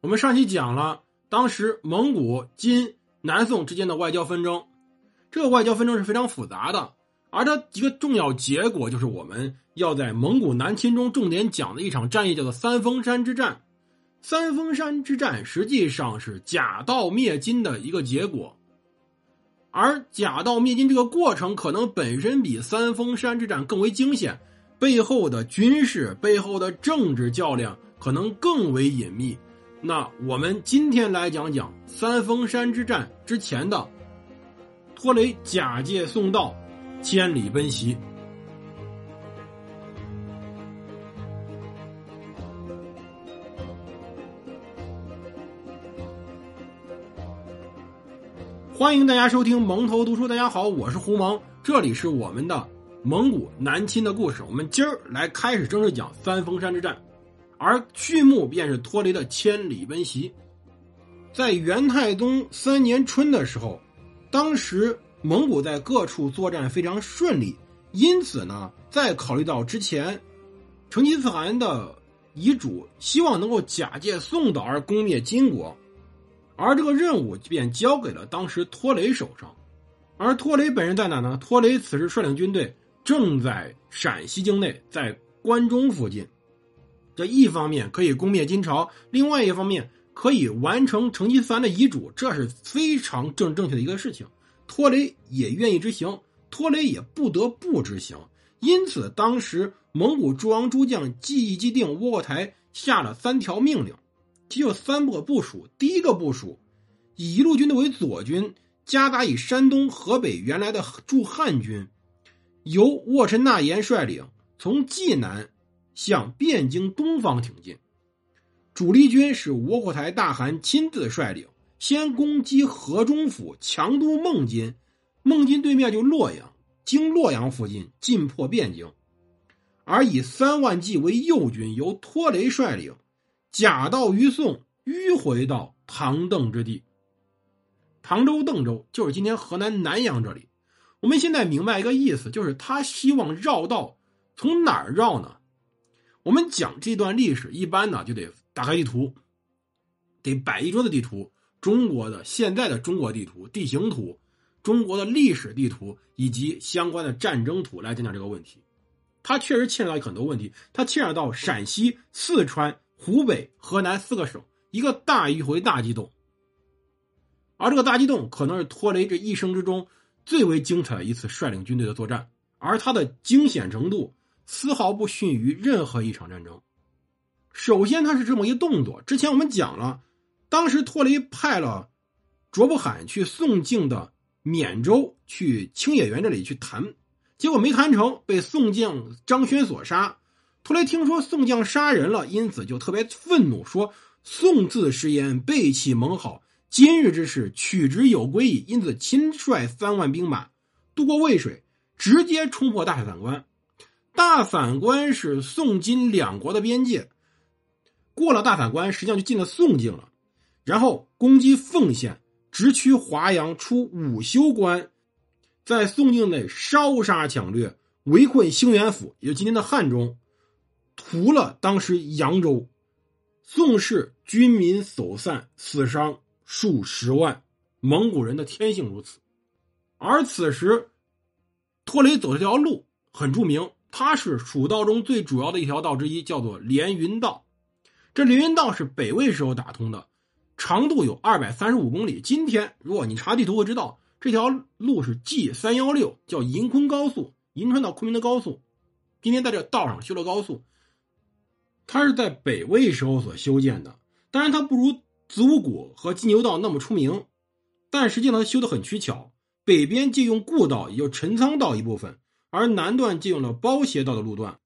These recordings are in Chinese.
我们上期讲了当时蒙古、金、南宋之间的外交纷争，这个外交纷争是非常复杂的，而它一个重要结果就是我们要在蒙古南侵中重点讲的一场战役，叫做三峰山之战。三峰山之战实际上是假道灭金的一个结果，而假道灭金这个过程可能本身比三峰山之战更为惊险，背后的军事、背后的政治较量可能更为隐秘。那我们今天来讲讲三峰山之战之前的托雷假借送道，千里奔袭。欢迎大家收听蒙头读书。大家好，我是胡蒙，这里是我们的蒙古南侵的故事。我们今儿来开始正式讲三峰山之战，而序幕便是托雷的千里奔袭。在元太宗三年春的时候，当时蒙古在各处作战非常顺利，因此呢，再考虑到之前成吉思汗的遗嘱，希望能够假借宋岛而攻灭金国。而这个任务便交给了当时托雷手上，而托雷本人在哪呢？托雷此时率领军队正在陕西境内，在关中附近。这一方面可以攻灭金朝，另外一方面可以完成成吉思汗的遗嘱，这是非常正正确的一个事情。托雷也愿意执行，托雷也不得不执行。因此，当时蒙古诸王诸将记忆既定，窝阔台下了三条命令。其有三个部署。第一个部署，以一路军队为左军，夹杂以山东、河北原来的驻汉军，由沃陈纳延率领，从济南向汴京东方挺进。主力军是窝阔台大汗亲自率领，先攻击河中府、强都孟津。孟津对面就洛阳，经洛阳附近进破汴京。而以三万骑为右军，由托雷率领。假道于宋，迂回到唐邓之地。唐州、邓州就是今天河南南阳这里。我们现在明白一个意思，就是他希望绕道，从哪儿绕呢？我们讲这段历史，一般呢就得打开地图，得摆一桌子地图，中国的现在的中国地图、地形图、中国的历史地图以及相关的战争图来讲讲这个问题。它确实牵扯到很多问题，它牵扯到陕西、四川。湖北、河南四个省，一个大迂回大机动，而这个大机动可能是托雷这一生之中最为精彩的一次率领军队的作战，而它的惊险程度丝毫不逊于任何一场战争。首先，他是这么一动作。之前我们讲了，当时托雷派了卓布罕去宋境的缅州去清野园这里去谈，结果没谈成，被宋将张轩所杀。托雷听说宋将杀人了，因此就特别愤怒，说：“宋自食言，背弃盟好，今日之事取之有归矣。”因此亲率三万兵马渡过渭水，直接冲破大散关。大散关是宋金两国的边界，过了大散关，实际上就进了宋境了。然后攻击凤县，直趋华阳，出武修关，在宋境内烧杀抢掠，围困兴元府，也就今天的汉中。屠了当时扬州，宋氏军民走散，死伤数十万。蒙古人的天性如此。而此时，托雷走这条路很著名，它是蜀道中最主要的一条道之一，叫做连云道。这连云道是北魏时候打通的，长度有二百三十五公里。今天如果你查地图会知道，这条路是 G 三幺六，叫银昆高速，银川到昆明的高速。今天在这道上修了高速。它是在北魏时候所修建的，当然它不如子午谷和金牛道那么出名，但实际上它修的很取巧。北边借用故道，也就陈仓道一部分，而南段借用了包斜道的路段。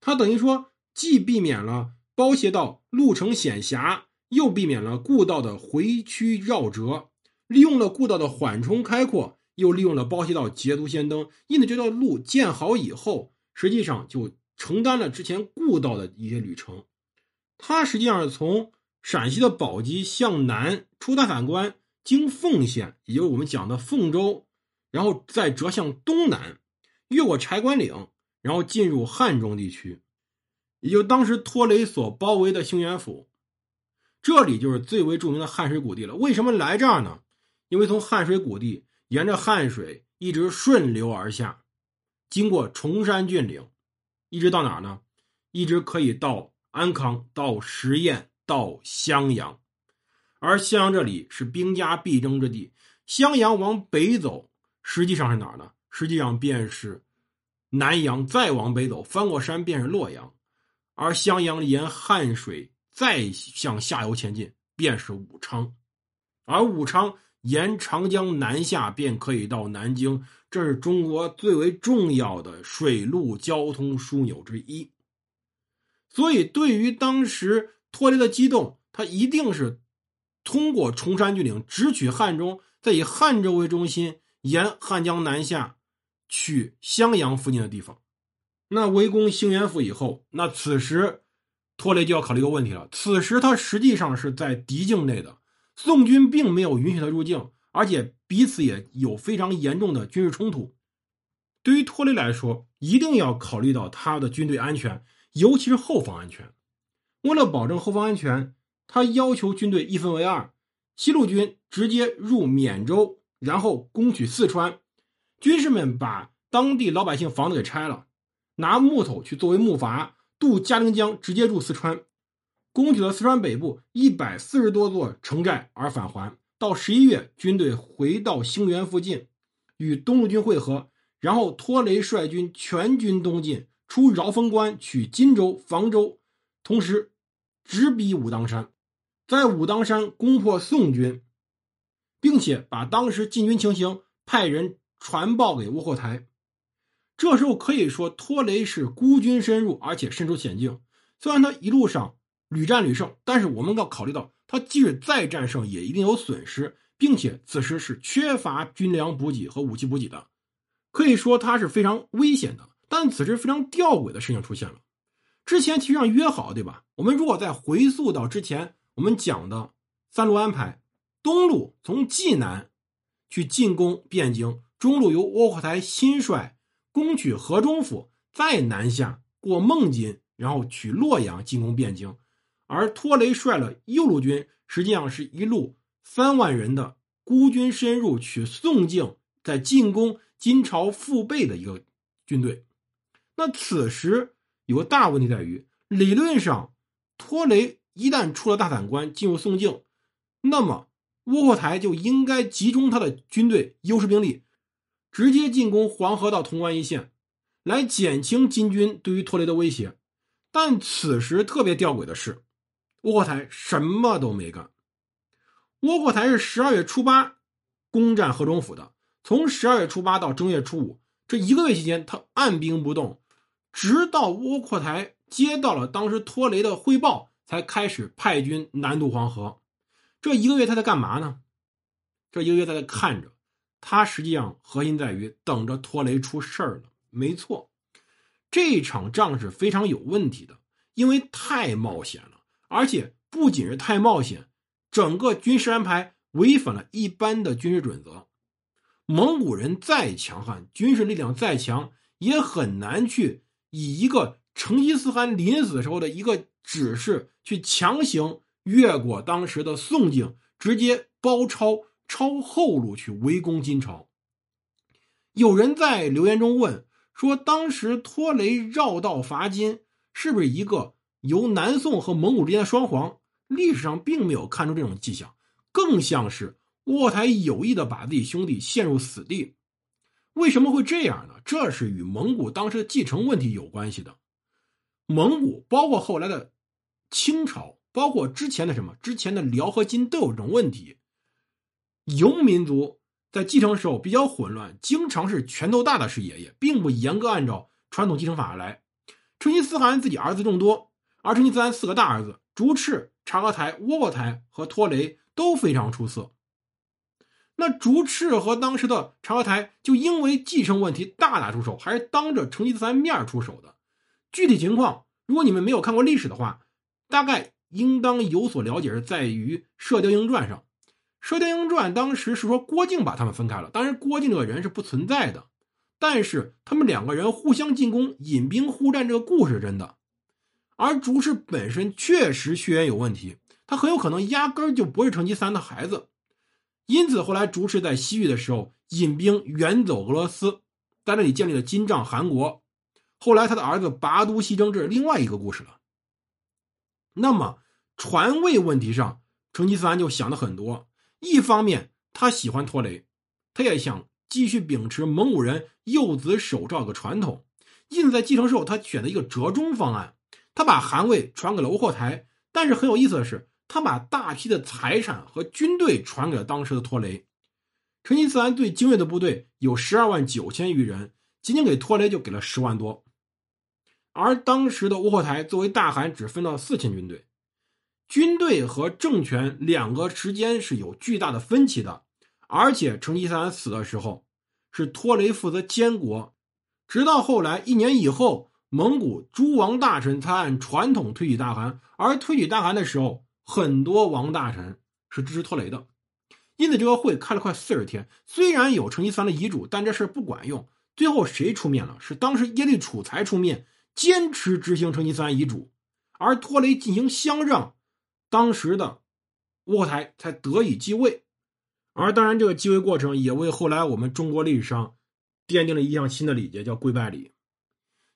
它等于说既避免了包斜道路程险狭，又避免了故道的回曲绕折，利用了故道的缓冲开阔，又利用了包斜道捷足先登。因此，这条路建好以后，实际上就。承担了之前故道的一些旅程，它实际上是从陕西的宝鸡向南出大散关，经凤县，也就是我们讲的凤州，然后再折向东南，越过柴关岭，然后进入汉中地区，也就当时托雷所包围的兴元府。这里就是最为著名的汉水谷地了。为什么来这儿呢？因为从汉水谷地沿着汉水一直顺流而下，经过崇山峻岭，一直到哪儿呢？一直可以到安康、到十堰、到襄阳。而襄阳这里是兵家必争之地。襄阳往北走，实际上是哪儿呢？实际上便是南阳。再往北走，翻过山便是洛阳。而襄阳沿汉水再向下游前进，便是武昌。而武昌沿长江南下，便可以到南京。这是中国最为重要的水陆交通枢纽之一。所以，对于当时脱离的机动，他一定是通过崇山峻岭直取汉中。再以汉州为中心，沿汉江南下，去襄阳附近的地方。那围攻兴元府以后，那此时托雷就要考虑一个问题了。此时他实际上是在敌境内的，宋军并没有允许他入境，而且彼此也有非常严重的军事冲突。对于托雷来说，一定要考虑到他的军队安全，尤其是后方安全。为了保证后方安全，他要求军队一分为二。西路军直接入缅州，然后攻取四川。军士们把当地老百姓房子给拆了，拿木头去作为木筏渡嘉陵江，直接入四川，攻取了四川北部一百四十多座城寨而返还。到十一月，军队回到兴元附近，与东路军会合，然后托雷率军全军东进，出饶峰关，取荆州、房州，同时直逼武当山。在武当山攻破宋军，并且把当时进军情形派人传报给窝阔台。这时候可以说，托雷是孤军深入，而且身处险境。虽然他一路上屡战屡胜，但是我们要考虑到，他即使再战胜，也一定有损失，并且此时是缺乏军粮补给和武器补给的，可以说他是非常危险的。但此时非常吊诡的事情出现了，之前其实上约好，对吧？我们如果再回溯到之前。我们讲的三路安排：东路从济南去进攻汴京，中路由窝阔台亲率攻取河中府，再南下过孟津，然后取洛阳进攻汴京。而托雷率了右路军，实际上是一路三万人的孤军深入取宋境，在进攻金朝腹背的一个军队。那此时有个大问题在于，理论上托雷。一旦出了大散关，进入宋境，那么窝阔台就应该集中他的军队优势兵力，直接进攻黄河到潼关一线，来减轻金军对于托雷的威胁。但此时特别吊诡的是，窝阔台什么都没干。窝阔台是十二月初八攻占河中府的，从十二月初八到正月初五这一个月期间，他按兵不动，直到窝阔台接到了当时托雷的汇报。才开始派军南渡黄河，这一个月他在干嘛呢？这一个月他在看着，他实际上核心在于等着托雷出事儿了。没错，这场仗是非常有问题的，因为太冒险了，而且不仅是太冒险，整个军事安排违反了一般的军事准则。蒙古人再强悍，军事力量再强，也很难去以一个成吉思汗临死时候的一个。指示去强行越过当时的宋境，直接包抄抄后路去围攻金朝。有人在留言中问说：“当时托雷绕道伐金，是不是一个由南宋和蒙古之间的双簧？”历史上并没有看出这种迹象，更像是卧台有意的把自己兄弟陷入死地。为什么会这样呢？这是与蒙古当时的继承问题有关系的。蒙古包括后来的。清朝包括之前的什么，之前的辽和金都有这种问题。游民族在继承时候比较混乱，经常是拳头大的是爷爷，并不严格按照传统继承法来。成吉思汗自己儿子众多，而成吉思汗四个大儿子竹赤、察合台、窝阔台和托雷都非常出色。那竹赤和当时的察合台就因为继承问题大打出手，还是当着成吉思汗面出手的。具体情况，如果你们没有看过历史的话，大概应当有所了解，是在于《射雕英雄传》上，《射雕英雄传》当时是说郭靖把他们分开了，当然郭靖这个人是不存在的，但是他们两个人互相进攻、引兵互战这个故事是真的。而竹赤本身确实血缘有问题，他很有可能压根儿就不是成吉思汗的孩子。因此，后来主持在西域的时候，引兵远走俄罗斯，在那里建立了金帐汗国。后来，他的儿子拔都西征，这是另外一个故事了。那么，传位问题上，成吉思汗就想的很多。一方面，他喜欢拖雷，他也想继续秉持蒙古人幼子守诏的传统，印在继承时候，他选择一个折中方案，他把汗位传给了窝阔台。但是很有意思的是。他把大批的财产和军队传给了当时的托雷。成吉思汗最精锐的部队有十二万九千余人，仅仅给托雷就给了十万多。而当时的窝阔台作为大汗，只分到四千军队，军队和政权两个时间是有巨大的分歧的。而且成吉思汗死的时候，是托雷负责监国，直到后来一年以后，蒙古诸王大臣才按传统推举大汗。而推举大汗的时候。很多王大臣是支持托雷的，因此这个会开了快四十天。虽然有成吉思汗的遗嘱，但这事不管用。最后谁出面了？是当时耶律楚材出面，坚持执行成吉思汗遗嘱，而托雷进行相让，当时的窝阔台才得以继位。而当然，这个继位过程也为后来我们中国历史上奠定了一项新的礼节，叫跪拜礼。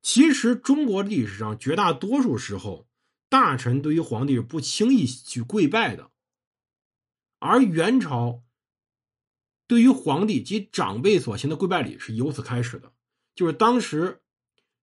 其实中国历史上绝大多数时候。大臣对于皇帝是不轻易去跪拜的，而元朝对于皇帝及长辈所行的跪拜礼是由此开始的。就是当时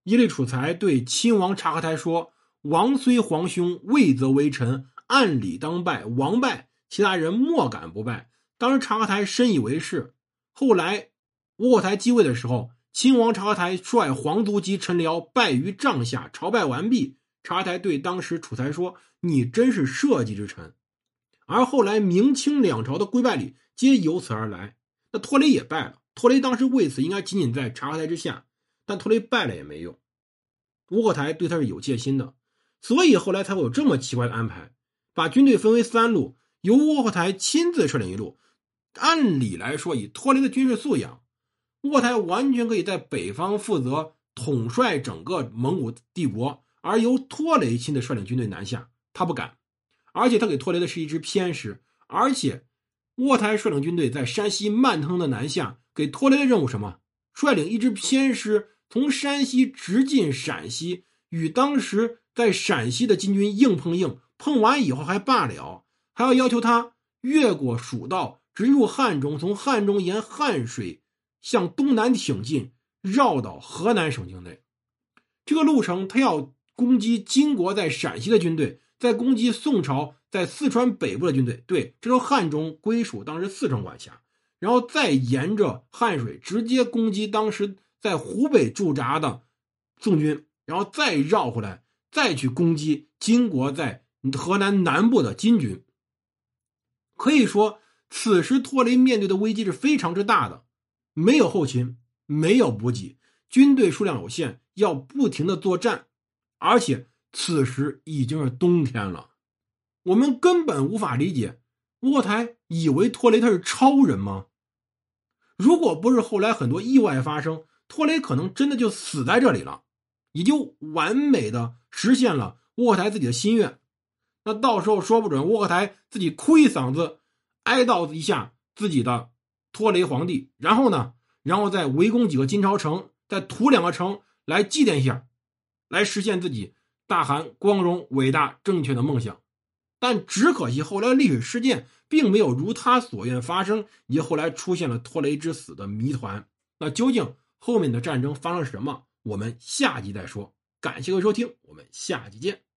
耶律楚材对亲王察合台说：“王虽皇兄，位则为臣，按礼当拜，王拜，其他人莫敢不拜。”当时察合台深以为是。后来窝阔台继位的时候，亲王察合台率皇族及臣僚拜于帐下，朝拜完毕。察合台对当时楚才说：“你真是社稷之臣。”而后来明清两朝的跪拜礼皆由此而来。那托雷也拜了，托雷当时为此应该仅仅在察合台之下，但托雷拜了也没用。窝阔台对他是有戒心的，所以后来才会有这么奇怪的安排，把军队分为三路，由窝阔台亲自率领一路。按理来说，以托雷的军事素养，窝阔台完全可以在北方负责统帅整个蒙古帝国。而由托雷亲自率领军队南下，他不敢，而且他给托雷的是一支偏师，而且窝台率领军队在山西慢腾腾的南下，给托雷的任务什么？率领一支偏师从山西直进陕西，与当时在陕西的金军硬碰硬，碰完以后还罢了，还要要求他越过蜀道，直入汉中，从汉中沿汉水向东南挺进，绕到河南省境内。这个路程他要。攻击金国在陕西的军队，再攻击宋朝在四川北部的军队。对，这时候汉中归属当时四川管辖，然后再沿着汉水直接攻击当时在湖北驻扎的宋军，然后再绕回来，再去攻击金国在河南南部的金军。可以说，此时托雷面对的危机是非常之大的，没有后勤，没有补给，军队数量有限，要不停的作战。而且此时已经是冬天了，我们根本无法理解，窝台以为托雷他是超人吗？如果不是后来很多意外发生，托雷可能真的就死在这里了，也就完美的实现了窝台自己的心愿。那到时候说不准窝阔台自己哭一嗓子，哀悼一下自己的托雷皇帝，然后呢，然后再围攻几个金朝城，再屠两个城来祭奠一下。来实现自己大汗光荣、伟大、正确的梦想，但只可惜后来历史事件并没有如他所愿发生，也后来出现了托雷之死的谜团。那究竟后面的战争发生什么？我们下集再说。感谢各位收听，我们下集见。